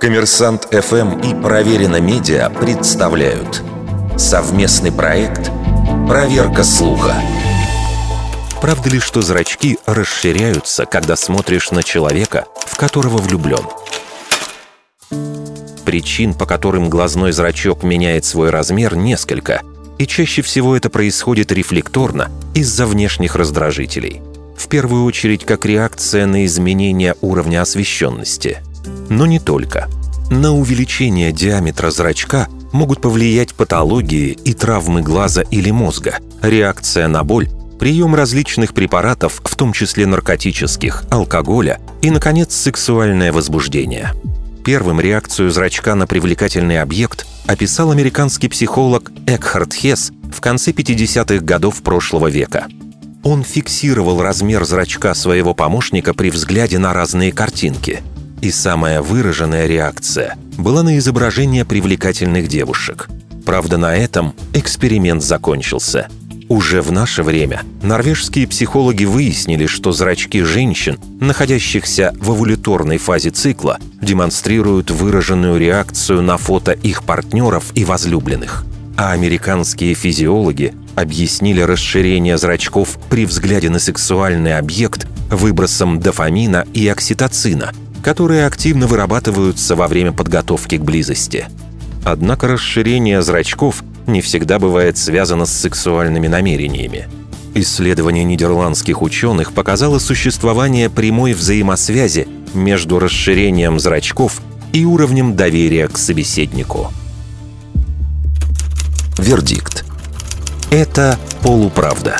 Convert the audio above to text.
Коммерсант ФМ и Проверено Медиа представляют совместный проект «Проверка слуха». Правда ли, что зрачки расширяются, когда смотришь на человека, в которого влюблен? Причин, по которым глазной зрачок меняет свой размер, несколько, и чаще всего это происходит рефлекторно из-за внешних раздражителей. В первую очередь как реакция на изменение уровня освещенности. Но не только. На увеличение диаметра зрачка могут повлиять патологии и травмы глаза или мозга, реакция на боль, прием различных препаратов, в том числе наркотических, алкоголя и, наконец, сексуальное возбуждение. Первым реакцию зрачка на привлекательный объект описал американский психолог Экхард Хесс в конце 50-х годов прошлого века. Он фиксировал размер зрачка своего помощника при взгляде на разные картинки. И самая выраженная реакция была на изображение привлекательных девушек. Правда, на этом эксперимент закончился – уже в наше время норвежские психологи выяснили, что зрачки женщин, находящихся в овуляторной фазе цикла, демонстрируют выраженную реакцию на фото их партнеров и возлюбленных. А американские физиологи объяснили расширение зрачков при взгляде на сексуальный объект выбросом дофамина и окситоцина, которые активно вырабатываются во время подготовки к близости. Однако расширение зрачков не всегда бывает связано с сексуальными намерениями. Исследование нидерландских ученых показало существование прямой взаимосвязи между расширением зрачков и уровнем доверия к собеседнику. Вердикт. Это полуправда.